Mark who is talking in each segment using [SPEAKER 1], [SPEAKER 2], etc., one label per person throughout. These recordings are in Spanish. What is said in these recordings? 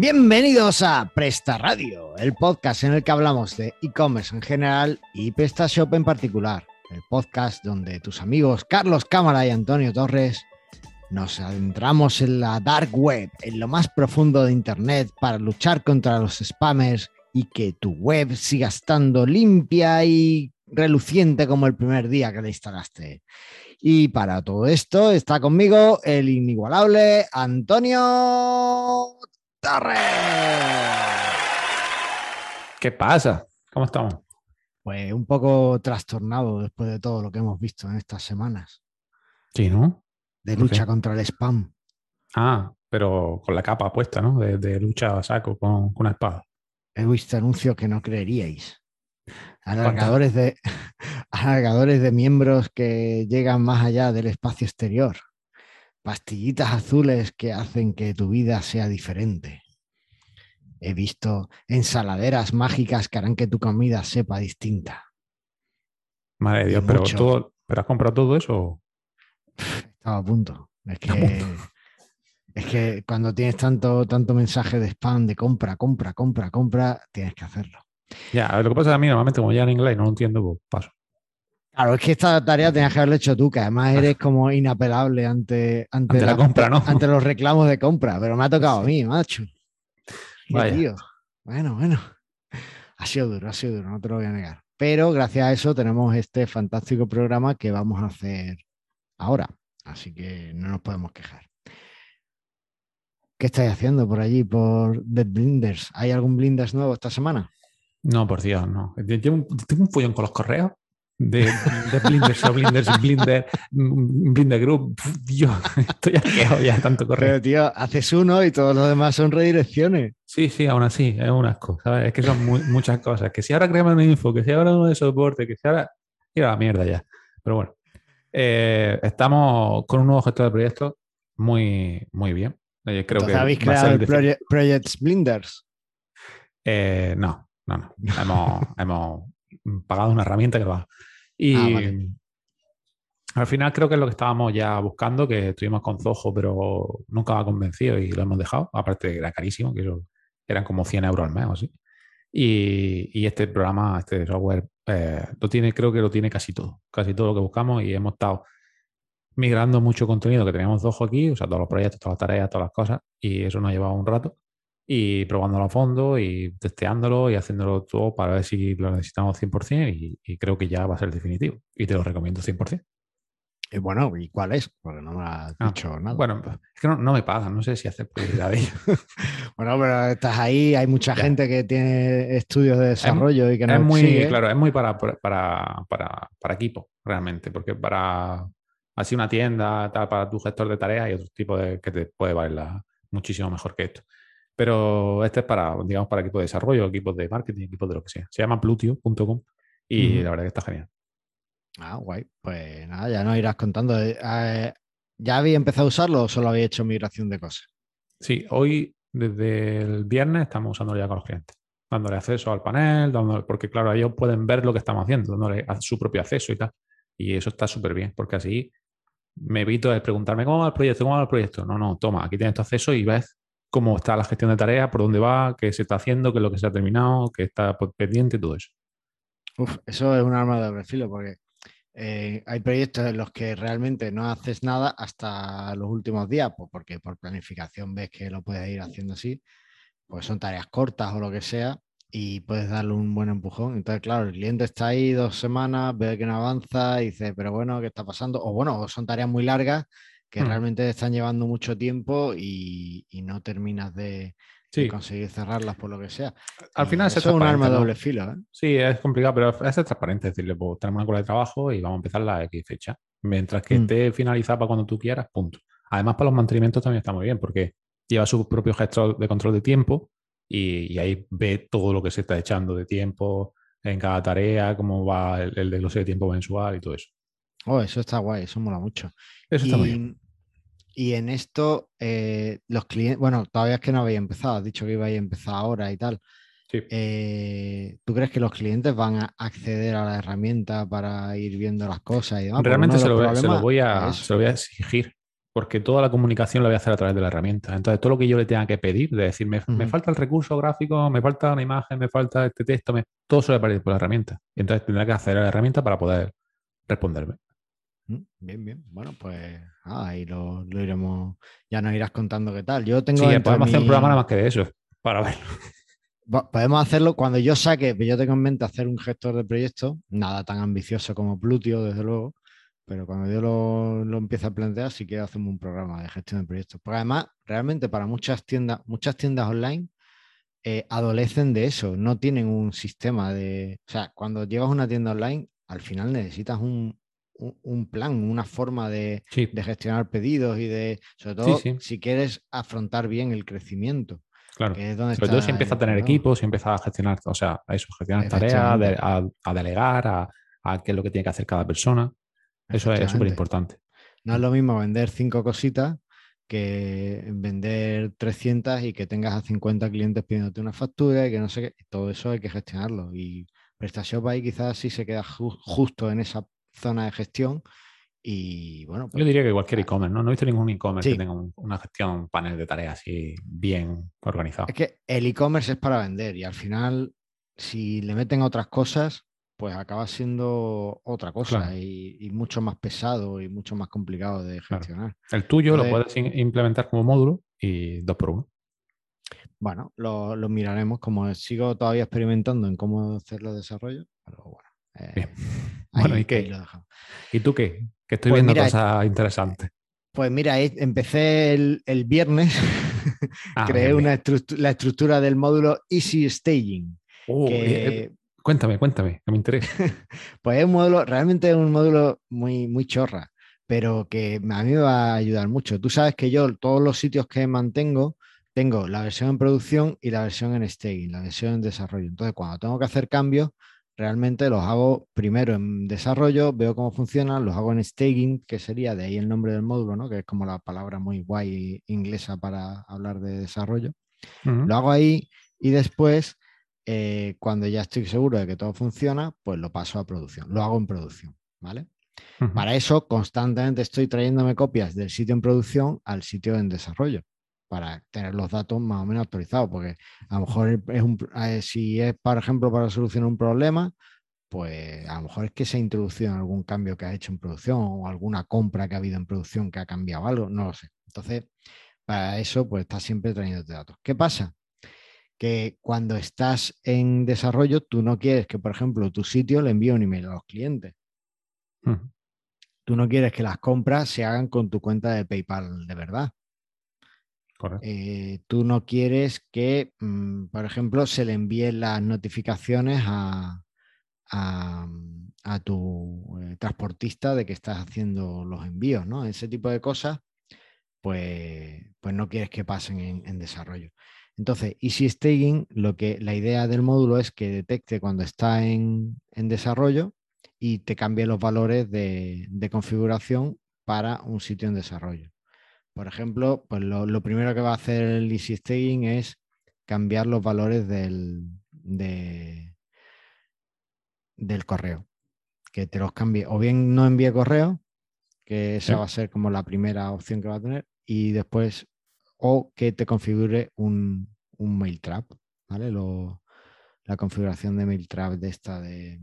[SPEAKER 1] Bienvenidos a Presta Radio, el podcast en el que hablamos de e-commerce en general y PrestaShop en particular. El podcast donde tus amigos Carlos Cámara y Antonio Torres nos adentramos en la dark web, en lo más profundo de Internet para luchar contra los spammers y que tu web siga estando limpia y reluciente como el primer día que la instalaste. Y para todo esto está conmigo el inigualable Antonio Torres.
[SPEAKER 2] ¿Qué pasa? ¿Cómo estamos?
[SPEAKER 1] Pues un poco trastornado después de todo lo que hemos visto en estas semanas
[SPEAKER 2] Sí, ¿no?
[SPEAKER 1] de
[SPEAKER 2] ¿Por
[SPEAKER 1] lucha contra el spam.
[SPEAKER 2] Ah, pero con la capa puesta, ¿no? De, de lucha a saco con, con una espada.
[SPEAKER 1] He visto anuncios que no creeríais. Alargadores de, alargadores de miembros que llegan más allá del espacio exterior. Pastillitas azules que hacen que tu vida sea diferente. He visto ensaladeras mágicas que harán que tu comida sepa distinta.
[SPEAKER 2] Madre de Dios, pero, todo, ¿pero has comprado todo eso?
[SPEAKER 1] Estaba a punto. Es que, es que cuando tienes tanto, tanto mensaje de spam, de compra, compra, compra, compra, tienes que hacerlo.
[SPEAKER 2] Ya, a ver, lo que pasa es que a mí normalmente como ya en inglés no lo entiendo, pues paso.
[SPEAKER 1] Claro, es que esta tarea tenías que haberla hecho tú, que además eres como inapelable ante, ante,
[SPEAKER 2] Ante la compra, ¿no?
[SPEAKER 1] ante los reclamos de compra, pero me ha tocado a mí, macho.
[SPEAKER 2] Vaya.
[SPEAKER 1] tío. Bueno, bueno. Ha sido duro, ha sido duro, no te lo voy a negar. Pero gracias a eso tenemos este fantástico programa que vamos a hacer ahora. Así que no nos podemos quejar. ¿Qué estáis haciendo por allí, por The Blinders? ¿Hay algún Blinders nuevo esta semana?
[SPEAKER 2] No, por Dios, no. Tengo un follón con los correos de, de Blinders o Blinders, Blinder, Blinder Group. Dios, estoy asqueado ya tanto correo.
[SPEAKER 1] Pero tío, haces uno y todos los demás son redirecciones.
[SPEAKER 2] Sí, sí, aún así, es un asco, ¿sabes? Es que son mu- muchas cosas. Que si ahora creamos una info, que si ahora uno de soporte, que si ahora... Ir a la mierda ya. Pero bueno, Eh, estamos con un nuevo gestor de proyectos muy, muy bien. Eh, creo que
[SPEAKER 1] habéis
[SPEAKER 2] va
[SPEAKER 1] creado el Proye- Project Blinders.
[SPEAKER 2] Eh, no, no, no. Hemos, hemos pagado una herramienta que lo haga. Y
[SPEAKER 1] Ah, vale.
[SPEAKER 2] al final creo que es lo que estábamos ya buscando, que estuvimos con Zoho, pero nunca me ha convencido y lo hemos dejado. Aparte era carísimo, que eso eran como 100 euros al mes o así. Y, y este programa, este software, eh, lo tiene, creo que lo tiene casi todo, casi todo lo que buscamos y hemos estado migrando mucho contenido que teníamos Zoho aquí, o sea, todos los proyectos, todas las tareas, todas las cosas, y eso nos ha llevado un rato y probándolo a fondo y testeándolo y haciéndolo todo para ver si lo necesitamos 100% y, y creo que ya va a ser definitivo y te lo recomiendo 100%.
[SPEAKER 1] Y bueno, ¿y cuál es? Porque no me has
[SPEAKER 2] Ah,
[SPEAKER 1] dicho nada.
[SPEAKER 2] Bueno, es que no, no me pagan, no sé si hacer publicidad de ello.
[SPEAKER 1] Bueno, pero estás ahí, hay mucha
[SPEAKER 2] Ya.
[SPEAKER 1] gente que tiene estudios de desarrollo y que no
[SPEAKER 2] es muy,
[SPEAKER 1] sigue.
[SPEAKER 2] claro, es muy para, para, para, para equipo, realmente, porque para así una tienda, tal, para tu gestor de tareas hay otro tipo de que te puede valer la- muchísimo mejor que esto. Pero este es para, digamos, para equipos de desarrollo, equipos de marketing, equipos de lo que sea. Se llama plutio.com y la verdad que está genial.
[SPEAKER 1] Ah, guay. Pues nada, ya nos irás contando. Eh, eh, ¿Ya había empezado a usarlo o solo había hecho migración de cosas?
[SPEAKER 2] Sí, hoy, desde el viernes, estamos usándolo ya con los clientes. Dándole acceso al panel, dándole, porque claro, ellos pueden ver lo que estamos haciendo, dándole a- su propio acceso y tal. Y eso está súper bien, porque así me evito el preguntarme cómo va el proyecto, cómo va el proyecto. No, no, toma, aquí tienes tu acceso y ves cómo está la gestión de tareas, por dónde va, qué se está haciendo, qué es lo que se ha terminado, qué está pendiente, todo eso.
[SPEAKER 1] Eso es un arma de doble filo porque eh, hay proyectos en los que realmente no haces nada hasta los últimos días, pues porque por planificación ves que lo puedes ir haciendo así, pues son tareas cortas o lo que sea, y puedes darle un buen empujón. Entonces, claro, el cliente está ahí dos semanas, ve que no avanza y dice, pero bueno, ¿qué está pasando? O bueno, son tareas muy largas que
[SPEAKER 2] Hmm.
[SPEAKER 1] realmente están llevando mucho tiempo y, y no terminas de, conseguir cerrarlas por lo que sea.
[SPEAKER 2] al final
[SPEAKER 1] eso
[SPEAKER 2] es
[SPEAKER 1] es un arma de doble filo, ¿eh?
[SPEAKER 2] Sí, es complicado, pero es transparente, decirle, pues tenemos una cola de trabajo y vamos a empezar la X fecha. Mientras que
[SPEAKER 1] Mm.
[SPEAKER 2] esté finalizada para cuando tú quieras, punto. Además, para los mantenimientos también está muy bien, porque lleva su propio gestor de control de tiempo y, y ahí ve todo lo que se está echando de tiempo en cada tarea, cómo va el, el desglose de tiempo mensual y todo eso.
[SPEAKER 1] Oh, eso está guay, eso mola mucho.
[SPEAKER 2] Eso está muy bien.
[SPEAKER 1] Y en esto, eh, los clientes, bueno, todavía es que no había empezado, has dicho que iba a empezar ahora y tal.
[SPEAKER 2] Sí.
[SPEAKER 1] Eh, ¿Tú crees que los clientes van a acceder a la herramienta para ir viendo las cosas y demás?
[SPEAKER 2] Realmente se lo, voy- se lo
[SPEAKER 1] problemas
[SPEAKER 2] voy a,
[SPEAKER 1] es-
[SPEAKER 2] se lo voy a exigir, porque toda la comunicación la voy a hacer a través de la herramienta. Entonces, todo lo que yo le tenga que pedir, de decir, me, me falta el recurso gráfico, me falta una imagen, me falta este texto, me- todo eso le aparece por la herramienta. Y entonces tendrá que hacer la herramienta para poder responderme.
[SPEAKER 1] Bien, bien. Bueno, pues ah, ahí lo, lo iremos. Ya nos irás contando qué tal. Yo tengo.
[SPEAKER 2] Sí, podemos hacer un programa nada más que de eso, para verlo.
[SPEAKER 1] Po- Podemos hacerlo cuando yo saque, yo tengo en mente hacer un gestor de proyectos, nada tan ambicioso como Plutio, desde luego, pero cuando yo lo, lo empiece a plantear, sí quiero hacerme un programa de gestión de proyectos. Porque además, realmente para muchas tiendas, muchas tiendas online eh, adolecen de eso, no tienen un sistema de... O sea, cuando llevas una tienda online, al final necesitas un, un- un plan, una forma de,
[SPEAKER 2] Sí,
[SPEAKER 1] de gestionar pedidos y de, sobre todo,
[SPEAKER 2] sí.
[SPEAKER 1] si quieres afrontar bien el crecimiento,
[SPEAKER 2] claro.
[SPEAKER 1] que es donde
[SPEAKER 2] Sobre todo si empieza a tener equipos, si empieza a gestionar, o sea, a eso, gestionar tareas, de- a, a delegar, a, a qué es lo que tiene que hacer cada persona. Eso es súper importante.
[SPEAKER 1] No es lo mismo vender cinco cositas que vender 300 y que tengas a 50 clientes pidiéndote una factura y que no sé qué. Todo eso hay que gestionarlo. Y PrestaShop ahí quizás sí se queda ju- justo en esa zona de gestión. Y bueno,
[SPEAKER 2] Yo
[SPEAKER 1] pues,
[SPEAKER 2] diría que cualquier e-commerce, ¿no? No he visto ningún e-commerce
[SPEAKER 1] Sí.
[SPEAKER 2] que tenga un- una gestión, panel de tareas así bien organizado.
[SPEAKER 1] es que el e-commerce es para vender y al final, si le meten otras cosas, pues acaba siendo otra cosa
[SPEAKER 2] Claro.
[SPEAKER 1] y, y mucho más pesado y mucho más complicado de
[SPEAKER 2] Claro.
[SPEAKER 1] gestionar.
[SPEAKER 2] El tuyo lo puedes implementar como módulo y dos por uno.
[SPEAKER 1] Bueno, lo, lo miraremos. Como sigo todavía experimentando en cómo hacer los desarrollos, pero bueno. Eh,
[SPEAKER 2] Bien.
[SPEAKER 1] ahí-
[SPEAKER 2] Bueno, ¿y qué?
[SPEAKER 1] lo dejamos.
[SPEAKER 2] ¿Y tú qué? Que estoy
[SPEAKER 1] Pues
[SPEAKER 2] viendo
[SPEAKER 1] mira,
[SPEAKER 2] cosas interesantes.
[SPEAKER 1] Pues mira, eh, empecé el, el viernes,
[SPEAKER 2] Ah,
[SPEAKER 1] creé una estructu- la estructura del módulo Easy Staging.
[SPEAKER 2] Oh,
[SPEAKER 1] que,
[SPEAKER 2] eh, cuéntame, cuéntame, que me interesa.
[SPEAKER 1] pues es un módulo, realmente es un módulo muy, muy chorra, pero que a mí me va a ayudar mucho. Tú sabes que yo todos los sitios que mantengo, tengo la versión en producción y la versión en staging, la versión en desarrollo. Entonces, cuando tengo que hacer cambios, realmente los hago primero en desarrollo, veo cómo funcionan, los hago en staging, que sería de ahí el nombre del módulo, ¿no? que es como la palabra muy guay inglesa para hablar de desarrollo. Lo hago ahí y después, eh, cuando ya estoy seguro de que todo funciona, pues lo paso a producción. Lo hago en producción, ¿vale? Para eso, constantemente estoy trayéndome copias del sitio en producción al sitio en desarrollo, para tener los datos más o menos actualizados, porque a lo mejor es un, si es, por ejemplo, para solucionar un problema, pues a lo mejor es que se ha introducido algún cambio que ha hecho en producción o alguna compra que ha habido en producción que ha cambiado algo, no lo sé. Entonces, para eso, pues estás siempre trayéndote datos. ¿Qué pasa? Que cuando estás en desarrollo, tú no quieres que, por ejemplo, tu sitio le envíe un email a los clientes. Tú no quieres que las compras se hagan con tu cuenta de PayPal de verdad. Eh, tú no quieres que, mm, por ejemplo, se le envíen las notificaciones a, a, a tu eh, transportista de que estás haciendo los envíos, ¿no? Ese tipo de cosas, pues, pues no quieres que pasen en, en desarrollo. Entonces, Easy Staging, lo que, la idea del módulo es que detecte cuando está en, en desarrollo y te cambie los valores de, de configuración para un sitio en desarrollo. Por ejemplo, pues lo, lo primero que va a hacer el Easy Staging es cambiar los valores del, de- del correo. Que te los cambie. O bien no envíe correo, que esa
[SPEAKER 2] Sí.
[SPEAKER 1] va a ser como la primera opción que va a tener. Y después, o que te configure un, un mail trap, ¿vale? Lo- la configuración de mail trap de esta de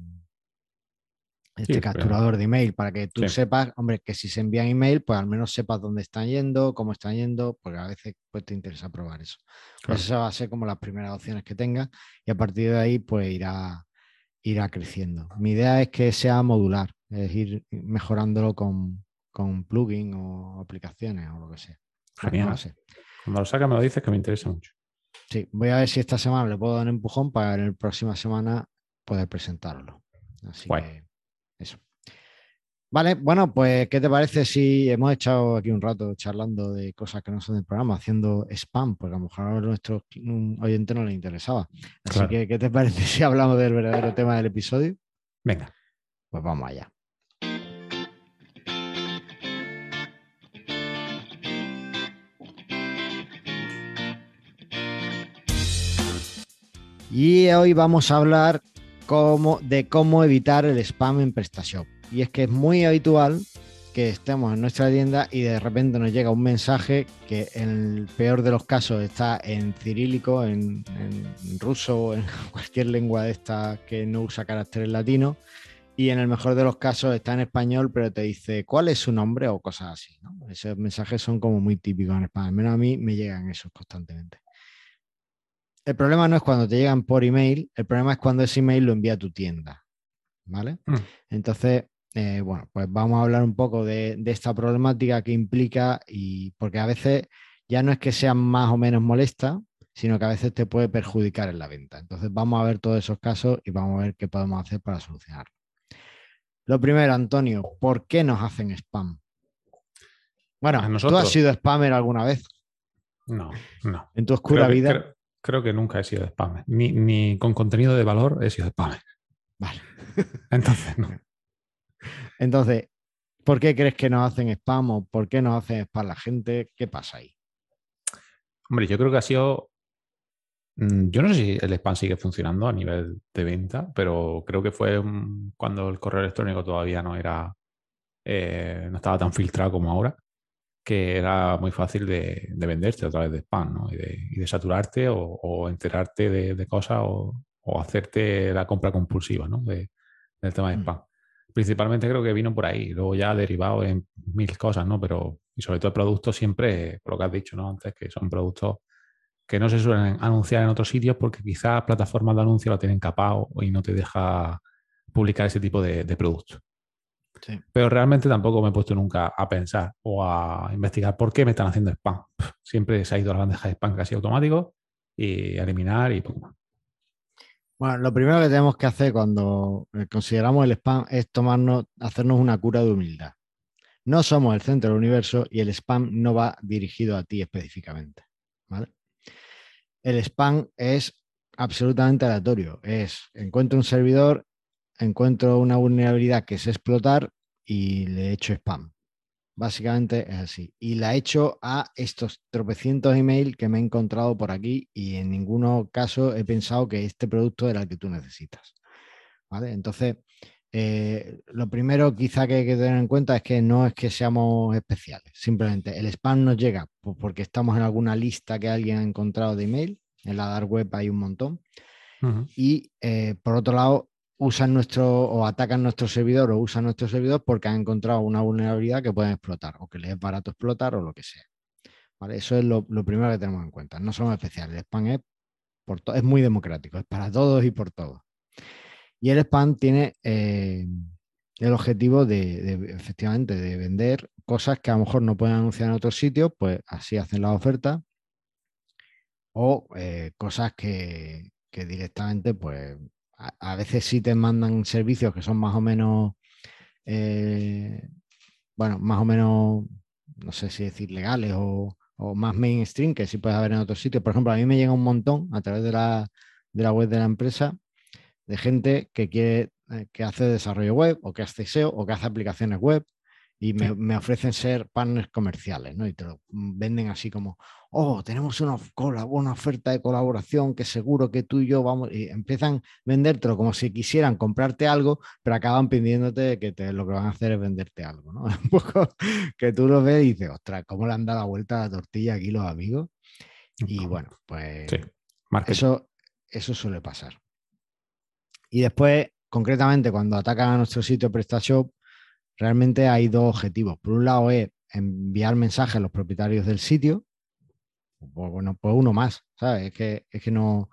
[SPEAKER 1] este capturador de email para que tú
[SPEAKER 2] Sí.
[SPEAKER 1] sepas, hombre, que si se envían email, pues al menos sepas dónde están yendo, cómo están yendo, porque a veces pues, te interesa probar eso. Pues esa va a ser como las primeras opciones que tenga y a partir de ahí pues irá, irá creciendo. Mi idea es que sea modular, es ir mejorándolo con, con plugin o aplicaciones o lo que sea. No
[SPEAKER 2] Genial.
[SPEAKER 1] sé.
[SPEAKER 2] Cuando lo sacas me lo dices que me interesa mucho.
[SPEAKER 1] Sí, voy a ver si esta semana le puedo dar un empujón para en la próxima semana poder presentarlo. Así
[SPEAKER 2] Guay.
[SPEAKER 1] que eso. Vale, bueno, pues ¿qué te parece si hemos echado aquí un rato charlando de cosas que no son del programa, haciendo spam? Porque a lo mejor a nuestros mm, oyentes no les interesaba. Así
[SPEAKER 2] Claro.
[SPEAKER 1] que, ¿qué te parece si hablamos del verdadero tema del episodio?
[SPEAKER 2] Venga.
[SPEAKER 1] Pues vamos allá. Y hoy vamos a hablar de cómo evitar el spam en PrestaShop. Y es que es muy habitual que estemos en nuestra tienda y de repente nos llega un mensaje que en el peor de los casos está en cirílico, en, ruso, en cualquier lengua de esta que no usa caracteres latinos, y en el mejor de los casos está en español, pero te dice cuál es su nombre o cosas así. Esos mensajes son como muy típicos en España, al menos a mí me llegan esos constantemente. El problema no es cuando te llegan por email, el problema es cuando ese email lo envía a tu tienda. ¿Vale? Mm. Entonces, eh, bueno, pues vamos a hablar un poco de, esta problemática que implica y porque a veces ya no es que sea más o menos molesta, sino que a veces te puede perjudicar en la venta. Entonces vamos a ver todos esos casos y vamos a ver qué podemos hacer para solucionarlo. Lo primero, Antonio, ¿por qué nos hacen spam? Bueno, ¿tú has sido spammer alguna vez?
[SPEAKER 2] No, no.
[SPEAKER 1] En tu oscura vida.
[SPEAKER 2] creo, que nunca he sido spammer. Ni, con contenido de valor he sido spammer.
[SPEAKER 1] Vale.
[SPEAKER 2] Entonces, no.
[SPEAKER 1] Entonces, ¿por qué crees que nos hacen spam o por qué nos hacen spam la gente? ¿Qué pasa ahí?
[SPEAKER 2] Hombre, yo creo que ha sido Mm, yo no sé si el spam sigue funcionando a nivel de venta, pero creo que fue cuando el correo electrónico todavía no era, eh, no estaba tan filtrado como ahora, que era muy fácil de, de venderte a través de spam, ¿no? Y de, saturarte o, enterarte de, cosas o, hacerte la compra compulsiva, ¿no? del tema de mm. spam. Principalmente creo que vino por ahí, luego ya derivado en mil cosas, ¿no? Pero, y sobre todo el producto siempre, por lo que has dicho, ¿no? Antes, que son productos que no se suelen anunciar en otros sitios porque quizás plataformas de anuncio lo tienen capado y no te deja publicar ese tipo de, productos. Pero realmente tampoco me he puesto nunca a pensar o a investigar por qué me están haciendo spam. Siempre se ha ido a la bandeja de spam casi automático y eliminar y poco más.
[SPEAKER 1] Bueno, lo primero que tenemos que hacer cuando consideramos el spam es tomarnos, hacernos una cura de humildad. No somos el centro del universo y el spam no va dirigido a ti específicamente. ¿vale? el spam es absolutamente aleatorio. Es, encuentro un servidor, encuentro una vulnerabilidad que es explotar y le echo spam. Básicamente es así. Y la he hecho a estos tropecientos email que me he encontrado por aquí y en ningún caso he pensado que este producto era el que tú necesitas. ¿Vale? Entonces, eh, lo primero quizá que hay que tener en cuenta es que no es que seamos especiales, simplemente el spam nos llega porque estamos en alguna lista que alguien ha encontrado de email, en la dark web hay un montón, y eh, por otro lado usan nuestro o atacan nuestro servidor o usan nuestro servidor porque han encontrado una vulnerabilidad que pueden explotar o que les es barato explotar o lo que sea. Eso es lo, primero que tenemos en cuenta. No somos especiales. El spam es, por es muy democrático, es para todos y por todos. Y el spam tiene eh, el objetivo de, efectivamente, de vender cosas que a lo mejor no pueden anunciar en otros sitios, pues así hacen la oferta. O eh, cosas que, directamente, pues a, veces sí te mandan servicios que son más o menos, eh, bueno, más o menos, no sé si decir legales o, o, más mainstream que sí puedes haber en otros sitios. Por ejemplo, a mí me llega un montón a través de la, de la web de la empresa de gente que quiere, eh, que hace desarrollo web o que hace SEO o que hace aplicaciones web y me, ofrecen ser partners comerciales, ¿no? Y te lo venden así como, oh, tenemos una, una oferta de colaboración que seguro que tú y yo vamos, y empiezan a vendértelo como si quisieran comprarte algo, pero acaban pidiéndote que te, lo que van a hacer es venderte algo, ¿no? Un poco que tú lo ves y dices, ostras, ¿cómo le han dado la vuelta a la tortilla aquí los amigos? Y bueno, pues eso, eso suele pasar. Y después, concretamente, cuando atacan a nuestro sitio PrestaShop, realmente hay dos objetivos. Por un lado es enviar mensajes a los propietarios del sitio. Pues, bueno, pues uno más, ¿sabes? Es que, es que no,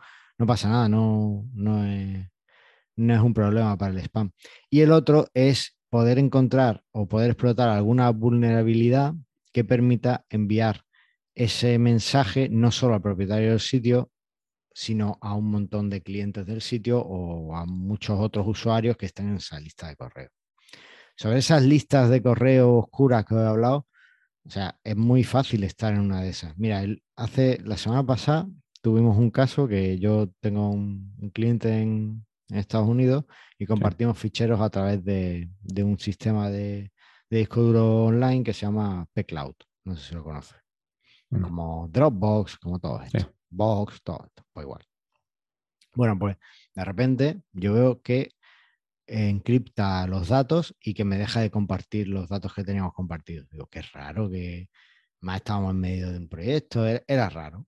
[SPEAKER 1] pasa nada, no, no, es, no es un problema para el spam. Y el otro es poder encontrar o poder explotar alguna vulnerabilidad que permita enviar ese mensaje no solo al propietario del sitio, sino a un montón de clientes del sitio o a muchos otros usuarios que estén en esa lista de correo. Sobre esas listas de correo oscuras que he hablado, o sea, es muy fácil estar en una de esas. Mira, hace la semana pasada tuvimos un caso que yo tengo un, cliente en, Estados Unidos y compartimos ficheros a través de, un sistema de, disco duro online que se llama pCloud. No sé si lo conoces. Como Dropbox, como todo esto. Box, todo esto, pues igual. Bueno, pues de repente yo veo que encripta los datos y que me deja de compartir los datos que teníamos compartidos. Digo, qué raro que más estábamos en medio de un proyecto, e-, era raro.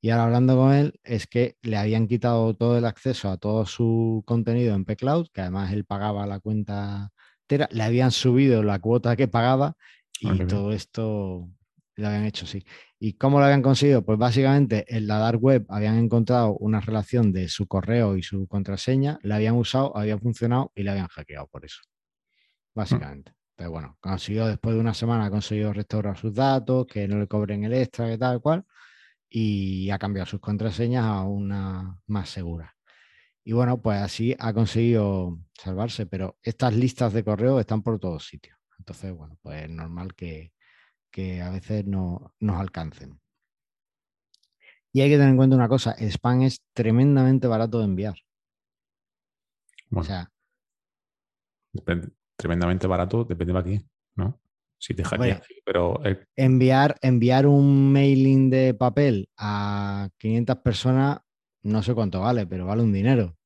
[SPEAKER 1] Y ahora hablando con él, es que le habían quitado todo el acceso a todo su contenido en P-Cloud, que además él pagaba la cuenta entera, le habían subido la cuota que pagaba y todo esto lo habían hecho, sí. ¿Y cómo lo habían conseguido? Pues básicamente en la dark web habían encontrado una relación de su correo y su contraseña, la habían usado, había funcionado y la habían hackeado por eso. Básicamente. Pero bueno, consiguió después de una semana, ha conseguido restaurar sus datos, que no le cobren el extra, que tal cual y ha cambiado sus contraseñas a una más segura. Y bueno, pues así ha conseguido salvarse, pero estas listas de correo están por todos sitios. Entonces, bueno, pues es normal que, a veces no nos alcancen. Y hay que tener en cuenta una cosa, el spam es tremendamente barato de enviar.
[SPEAKER 2] o sea... tremendamente barato, depende de aquí, ¿no? Si te pero...
[SPEAKER 1] Enviar, enviar un mailing de papel a 500 personas, no sé cuánto vale, pero vale un dinero.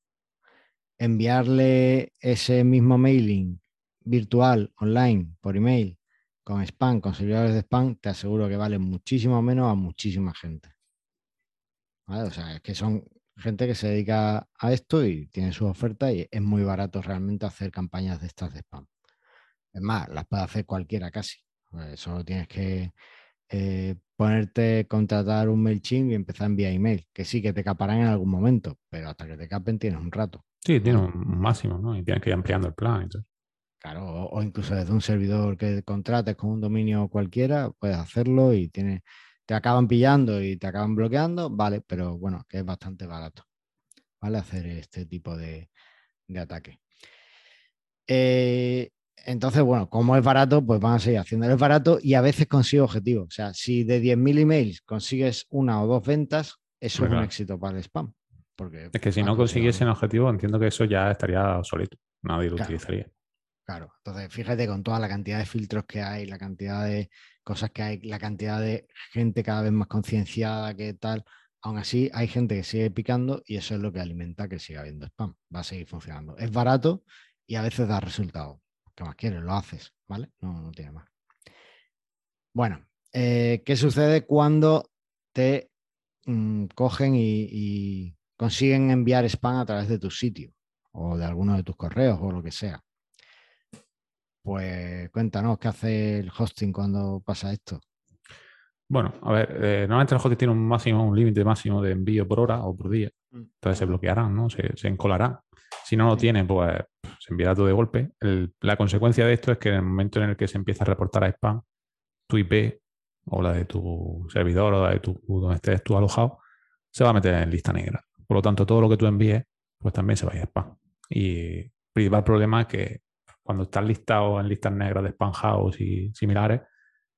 [SPEAKER 1] Enviarle ese mismo mailing virtual, online, por email, con spam, con servidores de spam, te aseguro que vale muchísimo menos a muchísima gente. O sea, es que son gente que se dedica a esto y tiene su oferta y es muy barato realmente hacer campañas de estas de spam. Es más, las puede hacer cualquiera casi. Pues solo tienes que eh, ponerte, contratar un MailChimp y empezar a enviar email, que sí que te caparán en algún momento, pero hasta que te capen tienes un rato.
[SPEAKER 2] Sí, tiene un máximo, ¿no? Y tienes que ir ampliando el plan.
[SPEAKER 1] Claro, o, incluso desde un servidor que contrates con un dominio cualquiera, puedes hacerlo y tiene, te acaban pillando y te acaban bloqueando, vale, pero bueno, que es bastante barato, ¿vale? Hacer este tipo de, de ataque. Eh, entonces, bueno, como es barato, pues van a seguir haciendo. Es barato y a veces consigue objetivos. O sea, si de 10.000 emails consigues una o dos ventas, eso es un éxito para el spam. Porque
[SPEAKER 2] es que si no consiguiesen objetivo, entiendo que eso ya estaría obsoleto. Nadie lo utilizaría.
[SPEAKER 1] Claro, entonces fíjate con toda la cantidad de filtros que hay, la cantidad de cosas que hay, la cantidad de gente cada vez más concienciada que tal, aún así hay gente que sigue picando y eso es lo que alimenta que siga habiendo spam. Va a seguir funcionando. Es barato y a veces da resultados. ¿Qué más quieres? Lo haces, ¿vale? No, tiene más. Bueno, eh, ¿qué sucede cuando te mm, cogen y, consiguen enviar spam a través de tu sitio o de alguno de tus correos o lo que sea? Pues cuéntanos, ¿qué hace el hosting cuando pasa esto?
[SPEAKER 2] Bueno, a ver, eh, normalmente el hosting tiene un máximo, un límite máximo de envío por hora o por día. Mm. Entonces se bloquearán, ¿no? Se, se encolarán. Si no lo tiene, pues se enviará todo de golpe. la consecuencia de esto es que en el momento en el que se empieza a reportar a spam, tu IP o la de tu servidor o la de tu donde estés tú alojado, se va a meter en lista negra. Por lo tanto, todo lo que tú envíes, pues también se va a ir a spam. Y el principal problema es que cuando estás listado en listas negras de spam house y similares,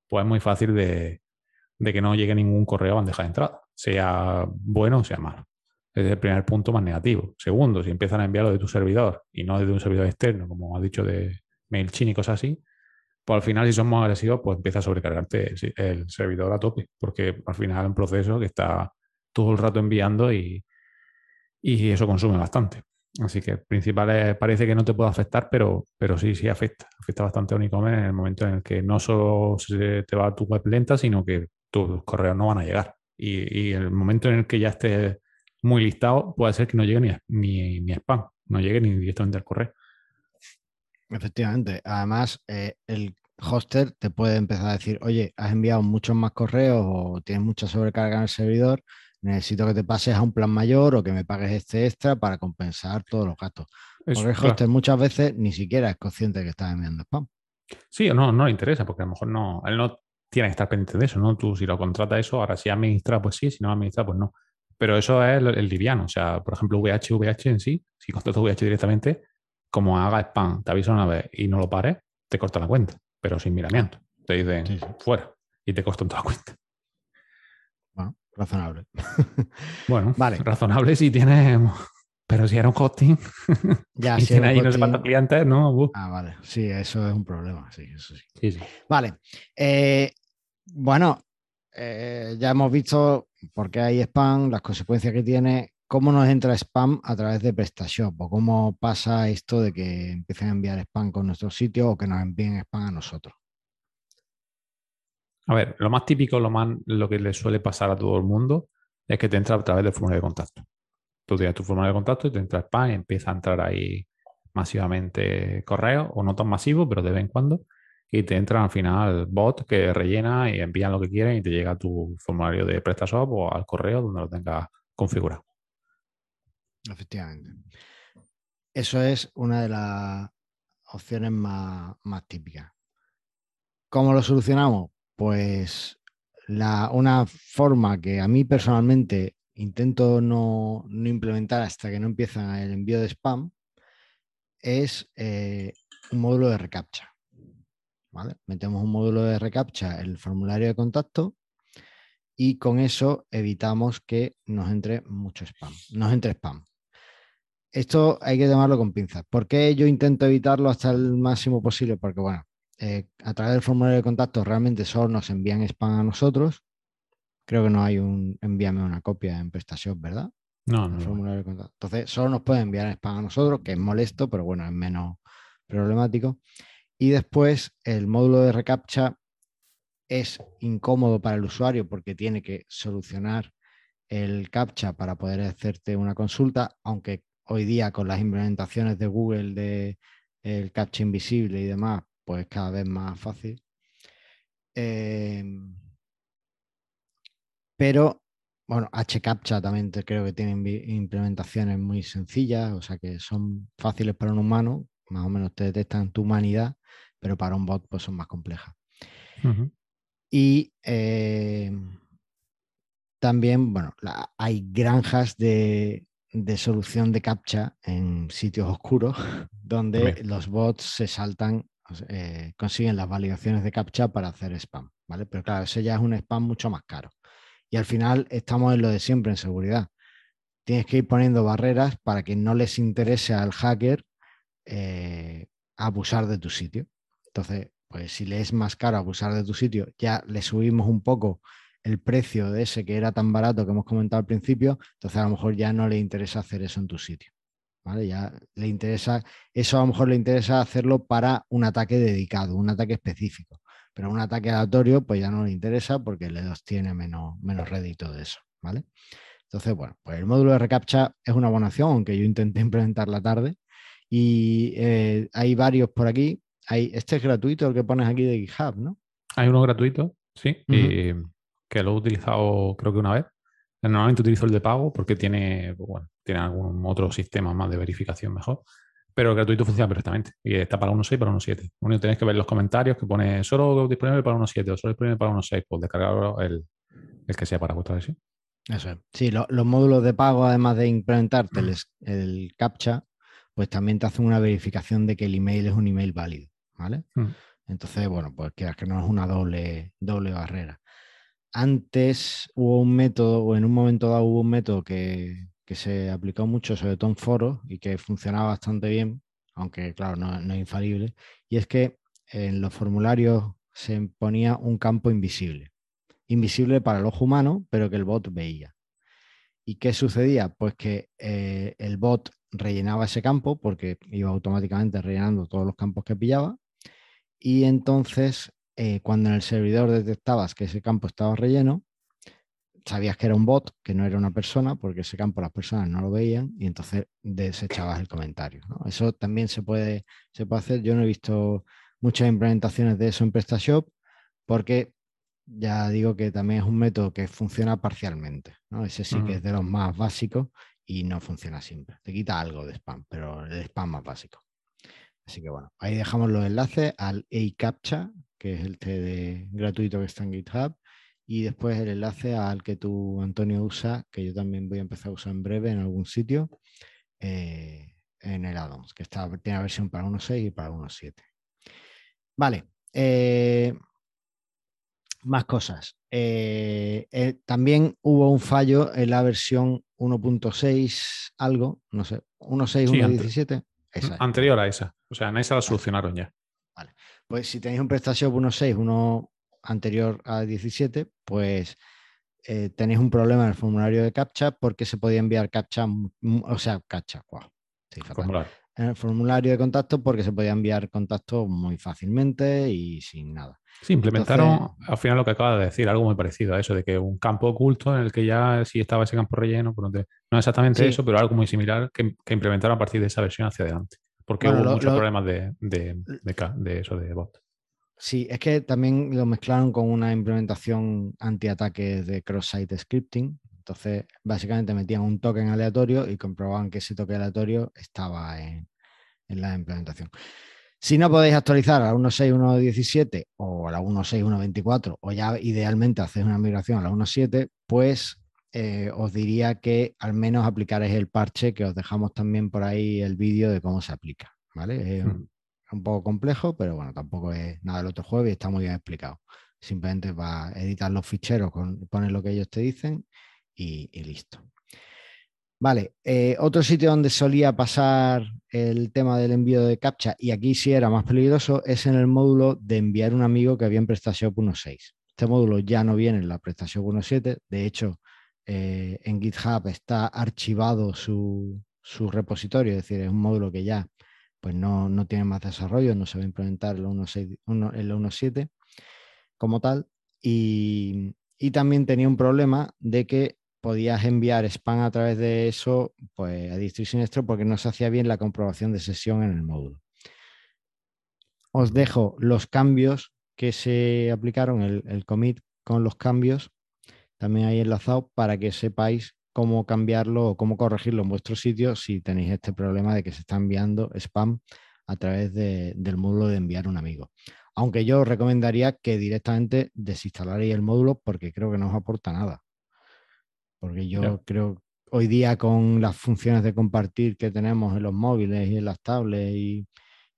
[SPEAKER 2] pues es muy fácil de, que no llegue ningún correo a bandeja de entrada, sea bueno o sea malo. Es el primer punto más negativo. Segundo, si empiezan a enviarlo de tu servidor y no de un servidor externo, como ha dicho de MailChimp y cosas así, pues al final, si son más agresivos, pues empieza a sobrecargarte el servidor a tope, porque al final es un proceso que está todo el rato enviando y, y eso consume bastante. Así que principal parece que no te puede afectar, pero, pero sí, sí afecta. Afecta bastante a un en el momento en el que no solo se te va tu web lenta, sino que tus correos no van a llegar. Y, y el momento en el que ya estés muy listado, puede ser que no llegue ni, ni, ni spam, no llegue ni directamente al correo.
[SPEAKER 1] Efectivamente. Además, eh, el hoster te puede empezar a decir, oye, has enviado muchos más correos o tienes mucha sobrecarga en el servidor, necesito que te pases a un plan mayor o que me pagues este extra para compensar todos los gastos. porque el hoster muchas veces ni siquiera es consciente de que estás enviando spam.
[SPEAKER 2] Sí o no, no le interesa, porque a lo mejor no, él no tiene que estar pendiente de eso, ¿no? Tú si lo contrata eso, ahora si administra, pues sí, si no administra, pues no. Pero eso es el, liviano. O sea, por ejemplo, VH, VH en sí, si contratas VH directamente, como haga spam, te avisa una vez y no lo pares, te corta la cuenta, pero sin miramiento. Te dicen fuera y te cortan toda la cuenta.
[SPEAKER 1] Razonable.
[SPEAKER 2] bueno, vale. razonable si tienes. Pero si era un hosting ya, y si tiene ahí no sé cuántos clientes, ¿no?
[SPEAKER 1] Ah, vale. Sí, eso es un problema. Sí, eso sí. sí, sí. Vale. Eh, bueno, eh, ya hemos visto por qué hay spam, las consecuencias que tiene, ¿cómo nos entra spam a través de PrestaShop? ¿O cómo pasa esto de que empiecen a enviar spam con nuestro sitio o que nos envíen spam a nosotros?
[SPEAKER 2] A ver, lo más típico, lo, más, lo que le suele pasar a todo el mundo es que te entra a través del formulario de contacto. Tú tienes tu formulario de contacto y te entra spam y empieza a entrar ahí masivamente correo, o no tan masivo, pero de vez en cuando, y te entran al final bot que rellena y envían lo que quieren y te llega a tu formulario de PrestaShop o al correo donde lo tengas configurado.
[SPEAKER 1] Efectivamente. Eso es una de las opciones más típicas. ¿Cómo lo solucionamos? Pues una forma que a mí personalmente intento no, implementar hasta que no empieza el envío de spam es eh, un módulo de recaptcha. Metemos un módulo de recaptcha en el formulario de contacto y con eso evitamos que nos entre mucho spam, nos entre spam. Esto hay que tomarlo con pinzas. ¿Por qué yo intento evitarlo hasta el máximo posible? Porque, bueno, eh, a través del formulario de contacto realmente solo nos envían spam a nosotros. Creo que no hay un envíame una copia en PrestaShop, ¿verdad?
[SPEAKER 2] No, no.
[SPEAKER 1] Formulario de contacto. Entonces, solo nos pueden enviar spam a nosotros, que es molesto, pero bueno, es menos problemático. Y después el módulo de reCAPTCHA es incómodo para el usuario porque tiene que solucionar el CAPTCHA para poder hacerte una consulta, aunque hoy día con las implementaciones de Google de el CAPTCHA invisible y demás, pues cada vez más fácil. Em, pero, bueno, HCAPTCHA también creo que tienen implementaciones muy sencillas, o sea que son fáciles para un humano, más o menos te detectan tu humanidad, pero para un bot pues son más complejas. Y eh, también, bueno, hay granjas de, solución de captcha en sitios oscuros donde los bots se saltan, eh, consiguen las validaciones de captcha para hacer spam, ¿vale? Pero claro, ese ya es un spam mucho más caro. Y al final estamos en lo de siempre en seguridad. Tienes que ir poniendo barreras para que no les interese al hacker eh, abusar de tu sitio. Entonces, pues si le es más caro abusar de tu sitio, ya le subimos un poco el precio de ese que era tan barato que hemos comentado al principio, entonces a lo mejor ya no le interesa hacer eso en tu sitio. ¿Vale? Ya le interesa, eso a lo mejor le interesa hacerlo para un ataque dedicado, un ataque específico. Pero un ataque aleatorio, pues ya no le interesa porque le tiene menos, menos rédito de eso. ¿Vale? Entonces, bueno, pues el módulo de reCAPTCHA es una buena opción, aunque yo intenté implementar la tarde. Y eh, hay varios por aquí este es gratuito, el que pones aquí de GitHub, ¿no?
[SPEAKER 2] Hay uno gratuito, sí, y que lo he utilizado creo que una vez. Normalmente utilizo el de pago porque tiene, pues bueno, tiene algún otro sistema más de verificación mejor. Pero el gratuito funciona perfectamente. Y está para 1.6 y para 1.7. Lo único que tenéis que ver los comentarios que pone solo disponible para 1.7 o solo disponible para 1.6. Pues descargarlo el, el que sea para vuestra versión.
[SPEAKER 1] Eso es. Sí, los módulos de pago, además de implementarte el, el CAPTCHA, pues también te hacen una verificación de que el email es un email válido. ¿vale? Mm. Entonces, bueno, pues quieras que no es una doble, doble barrera. Antes hubo un método, o en un momento dado hubo un método que, se aplicó mucho, sobre todo en foros, y que funcionaba bastante bien, aunque claro, no, es infalible, y es que en los formularios se ponía un campo invisible. Invisible para el ojo humano, pero que el bot veía. ¿Y qué sucedía? Pues que eh, el bot rellenaba ese campo porque iba automáticamente rellenando todos los campos que pillaba y entonces, eh, cuando en el servidor detectabas que ese campo estaba relleno, sabías que era un bot, que no era una persona, porque ese campo las personas no lo veían y entonces desechabas el comentario. Eso también se puede, se puede hacer. Yo no he visto muchas implementaciones de eso en PrestaShop porque ya digo que también es un método que funciona parcialmente. ¿no? Ese sí que es de los más básicos y no funciona siempre. Te quita algo de spam, pero el spam más básico. Así que bueno, ahí dejamos los enlaces al eCAPTCHA, que es el TD gratuito que está en GitHub, y después el enlace al que tú, Antonio, usa, que yo también voy a empezar a usar en breve en algún sitio, eh, en el addons, que está, tiene la versión para 1.6 y para 1.7. Vale. Eh, más cosas. Eh, también hubo un fallo en la versión 1.6 algo, no sé, 1.6, 1.17.
[SPEAKER 2] Anterior a esa. O sea, en esa la solucionaron ya.
[SPEAKER 1] Vale. Pues si tenéis un PrestaShop 1.6, uno anterior a 17, pues eh, tenéis un problema en el formulario de CAPTCHA porque se podía enviar CAPTCHA, o sea, CAPTCHA, wow, en el formulario de contacto porque se podía enviar contacto muy fácilmente y sin nada.
[SPEAKER 2] Sí, implementaron al final lo que acaba de decir, algo muy parecido a eso, de que un campo oculto en el que ya sí estaba ese campo relleno, pues no exactamente eso, pero algo muy similar que, implementaron a partir de esa versión hacia adelante. Porque hubo muchos problemas de, de, eso de bot.
[SPEAKER 1] Sí, es que también lo mezclaron con una implementación anti-ataque de cross-site scripting. Entonces, básicamente metían un token aleatorio y comprobaban que ese toque aleatorio estaba en, en la implementación. Si no podéis actualizar a la 1.6.1.17 o a la 1.6.1.24 o ya idealmente hacéis una migración a la 1.7, pues eh, os diría que al menos aplicaréis el parche que os dejamos también por ahí el vídeo de cómo se aplica. ¿vale? Un, poco complejo, pero bueno, tampoco es nada del otro juego y está muy bien explicado. Simplemente va a editar los ficheros, con, poner lo que ellos te dicen y listo. Vale, eh, otro sitio donde solía pasar el tema del envío de captcha, y aquí sí era más peligroso, es en el módulo de enviar un amigo que había en PrestaShop 1.6. Este módulo ya no viene en la PrestaShop 1.7, de hecho, eh, en GitHub está archivado su, repositorio, es decir, es un módulo que ya pues no, tiene más desarrollo, no se va a implementar en la 1.7 como tal. Y, y también tenía un problema de que podías enviar spam a través de eso pues, a distro y siniestro porque no se hacía bien la comprobación de sesión en el módulo. Os dejo los cambios que se aplicaron, el, commit con los cambios, también ahí enlazado para que sepáis cómo cambiarlo o cómo corregirlo en vuestro sitio si tenéis este problema de que se está enviando spam a través del módulo de enviar un amigo. Aunque yo os recomendaría que directamente desinstalaréis el módulo porque creo que no os aporta nada. Porque yo creo hoy día con las funciones de compartir que tenemos en los móviles y en las tablets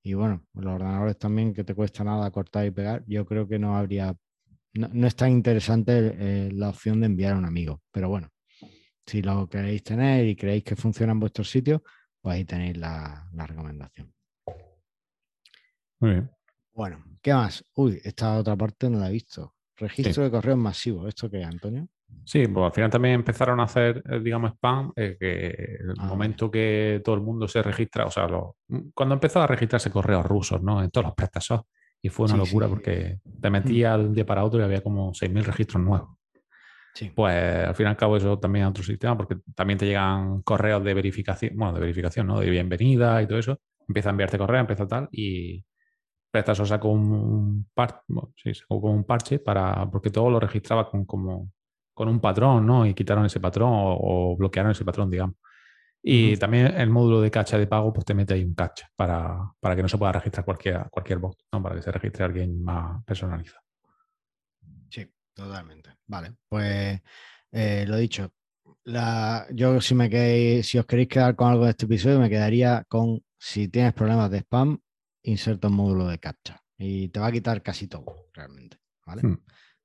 [SPEAKER 1] y, bueno, los ordenadores también que te cuesta nada cortar y pegar, yo creo que no habría, no, es tan interesante eh, la opción de enviar a un amigo. Pero bueno, si lo queréis tener y creéis que funciona en vuestro sitio, pues ahí tenéis la, recomendación.
[SPEAKER 2] Muy bien.
[SPEAKER 1] Bueno, ¿qué más? Uy, esta otra parte no la he visto. Registro de correos masivos. ¿Esto qué, Antonio?
[SPEAKER 2] Sí, pues al final también empezaron a hacer, eh, digamos, spam, eh, que el ah, momento que todo el mundo se registra, o sea, cuando empezó a registrarse correos rusos, ¿no? En todos los PrestaShop. Y fue una locura porque te metías de un día para otro y había como 6.000 registros nuevos. Pues al fin y al cabo eso también es otro sistema porque también te llegan correos de verificación, bueno, de verificación, ¿no? De bienvenida y todo eso. Empieza a enviarte correo, empieza tal y PrestaShop sacó un, par, sí, sacó como un parche para, porque todo lo registraba con como con un patrón, ¿no? Y quitaron ese patrón o, bloquearon ese patrón, digamos. Y también el módulo de cacha de pago, pues te mete ahí un cacha para, que no se pueda registrar cualquier, cualquier bot, ¿no? Para que se registre alguien más personalizado.
[SPEAKER 1] Totalmente. Vale, pues eh, lo dicho. La, yo si me quedéis, si os queréis quedar con algo de este episodio, me quedaría con si tienes problemas de spam, inserta un módulo de captcha. Y te va a quitar casi todo, realmente. ¿Vale? Hmm.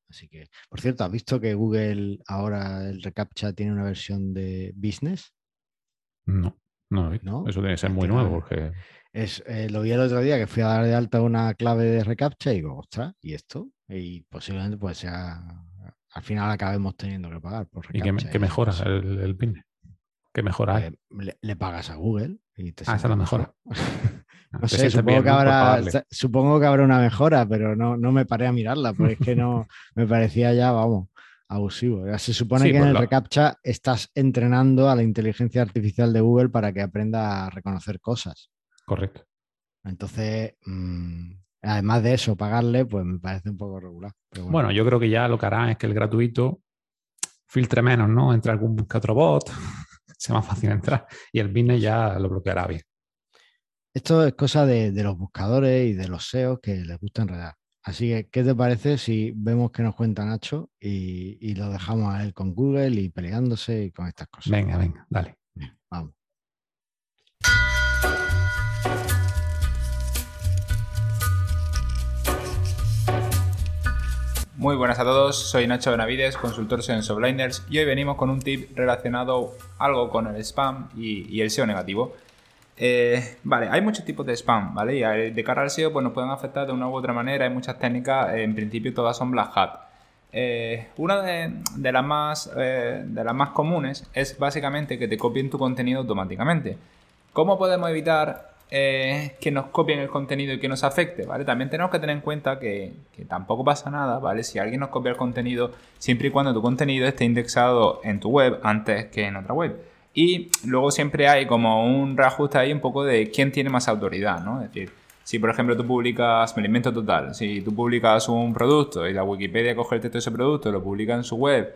[SPEAKER 1] Así que, por cierto, ¿has visto que Google ahora el reCAPTCHA tiene una versión de business?
[SPEAKER 2] No, no, ¿No? eso tiene que ser muy nuevo porque...
[SPEAKER 1] Es, eh, lo vi el otro día que fui a dar de alta una clave de reCAPTCHA y digo, ostras, ¿y esto? Y posiblemente pues sea, al final acabemos teniendo que pagar por
[SPEAKER 2] reCAPTCHA. ¿Y qué, mejora el, el, PIN? ¿Qué mejora hay?
[SPEAKER 1] Le, le, pagas a Google y
[SPEAKER 2] te Ah, esa la mejora.
[SPEAKER 1] No sé, supongo que, habrá, supongo que habrá una mejora, pero no, no me paré a mirarla, porque es que no me parecía ya, vamos, abusivo. Se supone que en el reCAPTCHA estás entrenando a la inteligencia artificial de Google para que aprenda a reconocer cosas.
[SPEAKER 2] Correcto.
[SPEAKER 1] Entonces, mm, además de eso, pagarle, pues me parece un poco regular.
[SPEAKER 2] bueno. yo creo que ya lo que harán es que el gratuito filtre menos, ¿no? Entre algún que otro bot, sea más fácil entrar y el business ya lo bloqueará bien.
[SPEAKER 1] Esto es cosa de, los buscadores y de los SEOs que les gusta enredar. Así que, ¿qué te parece si vemos que nos cuenta Nacho y, lo dejamos a él con Google y peleándose y con estas cosas?
[SPEAKER 2] Venga, venga, dale.
[SPEAKER 1] vamos.
[SPEAKER 3] Muy buenas a todos, soy Nacho Benavides, consultor SEO en Subliners y hoy venimos con un tip relacionado algo con el spam y, el SEO negativo. Eh, vale, hay muchos tipos de spam, ¿vale? Y de cara al SEO pues nos pueden afectar de una u otra manera, hay muchas técnicas, en principio todas son black hat. eh, una de, las más, eh, de las más comunes es básicamente que te copien tu contenido automáticamente. ¿Cómo podemos evitar eh, que nos copien el contenido y que nos afecte? ¿vale? También tenemos que tener en cuenta que, tampoco pasa nada, ¿vale? Si alguien nos copia el contenido, siempre y cuando tu contenido esté indexado en tu web antes que en otra web. Y luego siempre hay como un reajuste ahí un poco de quién tiene más autoridad, ¿no? Es decir, si por ejemplo tú publicas, me alimento total, si tú publicas un producto y la Wikipedia coge el texto de ese producto lo publica en su web,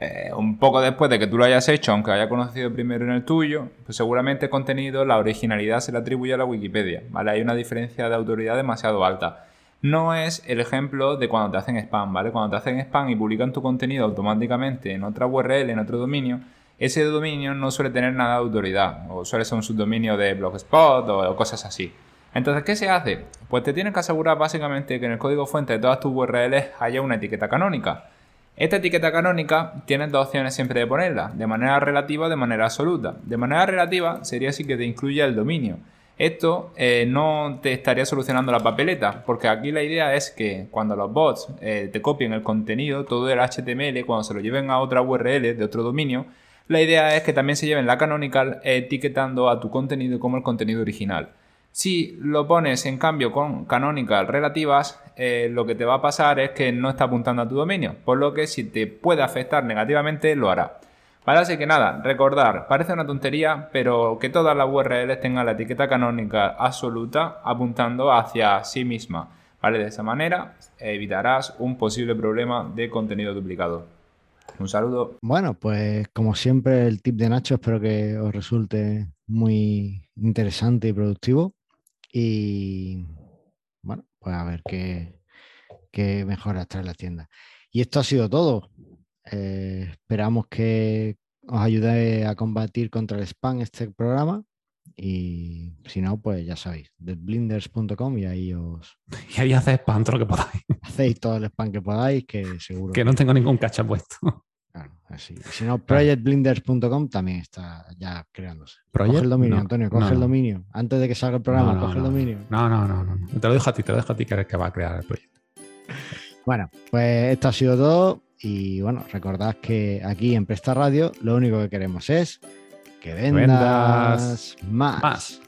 [SPEAKER 3] eh, un poco después de que tú lo hayas hecho, aunque haya conocido primero en el tuyo, pues seguramente el contenido, la originalidad se le atribuye a la Wikipedia, ¿vale? Hay una diferencia de autoridad demasiado alta. No es el ejemplo de cuando te hacen spam, ¿vale? Cuando te hacen spam y publican tu contenido automáticamente en otra URL, en otro dominio, ese dominio no suele tener nada de autoridad, o suele ser un subdominio de Blogspot o, cosas así. Entonces, ¿qué se hace? Pues te tienes que asegurar básicamente que en el código fuente de todas tus URLs haya una etiqueta canónica. Esta etiqueta canónica tienes dos opciones siempre de ponerla, de manera relativa o de manera absoluta. De manera relativa sería si que te incluya el dominio. Esto eh, no te estaría solucionando la papeleta, porque aquí la idea es que cuando los bots eh, te copien el contenido, todo el HTML, cuando se lo lleven a otra URL de otro dominio, la idea es que también se lleven la canonical etiquetando a tu contenido como el contenido original. Si lo pones en cambio con canonical relativas, eh, lo que te va a pasar es que no está apuntando a tu dominio, por lo que si te puede afectar negativamente, lo hará. Vale, así que nada, recordar, parece una tontería, pero que todas las URLs tengan la etiqueta canónica absoluta apuntando hacia sí misma. ¿Vale? De esa manera evitarás un posible problema de contenido duplicado. Un saludo.
[SPEAKER 1] Bueno, pues como siempre el tip de Nacho espero que os resulte muy interesante y productivo. Y bueno, pues a ver qué, qué mejoras trae la tienda. Y esto ha sido todo. Eh, esperamos que os ayude a combatir contra el spam este programa. Y si no, pues ya sabéis, deadblinders.com y ahí os.
[SPEAKER 2] Y ahí hacéis spam todo lo que podáis.
[SPEAKER 1] Hacéis todo el spam que podáis, que seguro.
[SPEAKER 2] Que no tengo ningún cacha puesto.
[SPEAKER 1] Claro, así. Si no, projectblinders.com también está ya creándose. Coge el dominio, Antonio, coge el dominio. Antes de que salga el programa, coge el dominio.
[SPEAKER 2] No, no, no, no. Te lo dejo a ti, te lo dejo a ti que eres el que va a crear el proyecto.
[SPEAKER 1] Bueno, pues esto ha sido todo. Y bueno, recordad que aquí en Presta Radio lo único que queremos es que vendas, más.